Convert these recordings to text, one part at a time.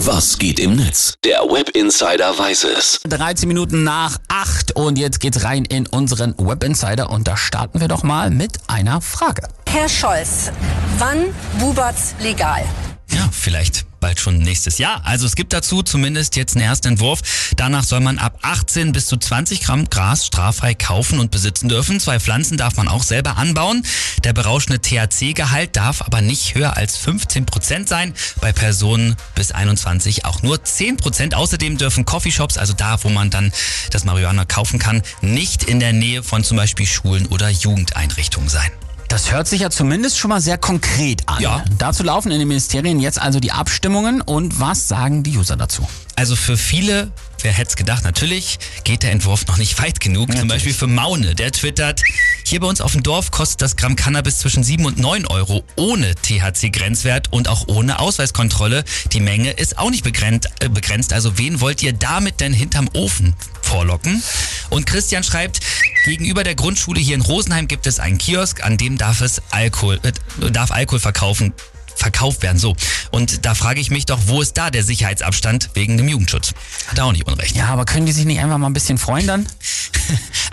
Was geht im Netz? Der Web Insider weiß es. 13 Minuten nach 8 und jetzt geht's rein in unseren Web Insider und da starten wir doch mal mit einer Frage. Herr Scholz, wann bubert's legal? Ja, vielleicht bald schon nächstes Jahr. Also es gibt dazu zumindest jetzt einen ersten Entwurf. Danach soll man ab 18 bis zu 20 Gramm Gras straffrei kaufen und besitzen dürfen. Zwei Pflanzen darf man auch selber anbauen. Der berauschende THC-Gehalt darf aber nicht höher als 15 Prozent sein. Bei Personen bis 21 auch nur 10 Prozent. Außerdem dürfen Coffeeshops, also da, wo man dann das Marihuana kaufen kann, nicht in der Nähe von zum Beispiel Schulen oder Jugendeinrichtungen sein. Das hört sich ja zumindest schon mal sehr konkret an. Ja. Dazu laufen in den Ministerien jetzt also die Abstimmungen und was sagen die User dazu? Also für viele, wer hätte es gedacht, natürlich geht der Entwurf noch nicht weit genug. Zum Beispiel für Maune, der twittert, hier bei uns auf dem Dorf kostet das Gramm Cannabis zwischen 7 und 9 Euro ohne THC-Grenzwert und auch ohne Ausweiskontrolle. Die Menge ist auch nicht begrenzt, äh, begrenzt. Also wen wollt ihr damit denn hinterm Ofen vorlocken? Und Christian schreibt, gegenüber der Grundschule hier in Rosenheim gibt es einen Kiosk, an dem darf es Alkohol, äh, darf Alkohol verkaufen verkauft werden. So. Und da frage ich mich doch, wo ist da der Sicherheitsabstand wegen dem Jugendschutz? Hat er auch nicht unrecht. Ja, aber können die sich nicht einfach mal ein bisschen freuen dann?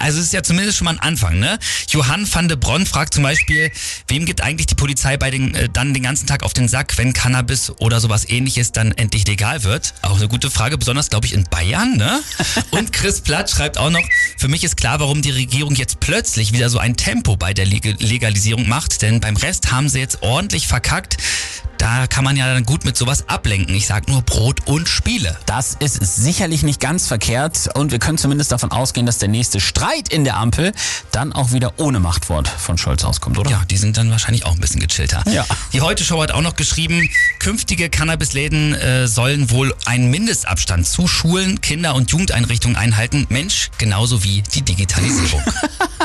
Also es ist ja zumindest schon mal ein Anfang, ne? Johann van de Bronn fragt zum Beispiel, wem gibt eigentlich die Polizei bei den, äh, dann den ganzen Tag auf den Sack, wenn Cannabis oder sowas ähnliches dann endlich legal wird? Auch eine gute Frage, besonders glaube ich in Bayern, ne? Und Chris Platt schreibt auch noch, für mich ist klar, warum die Regierung jetzt plötzlich wieder so ein Tempo bei der Leg Legalisierung macht, denn beim Rest haben sie jetzt ordentlich verkackt. Da kann man ja dann gut mit sowas ablenken. Ich sag nur Brot und Spiele. Das ist sicherlich nicht ganz verkehrt und wir können zumindest davon ausgehen, dass der nächste Streit in der Ampel dann auch wieder ohne Machtwort von Scholz auskommt, oder? Ja, die sind dann wahrscheinlich auch ein bisschen gechillter. Ja. Die Heute-Show hat auch noch geschrieben, künftige Cannabisläden äh, sollen wohl einen Mindestabstand zu Schulen, Kinder- und Jugendeinrichtungen einhalten. Mensch, genauso wie die Digitalisierung.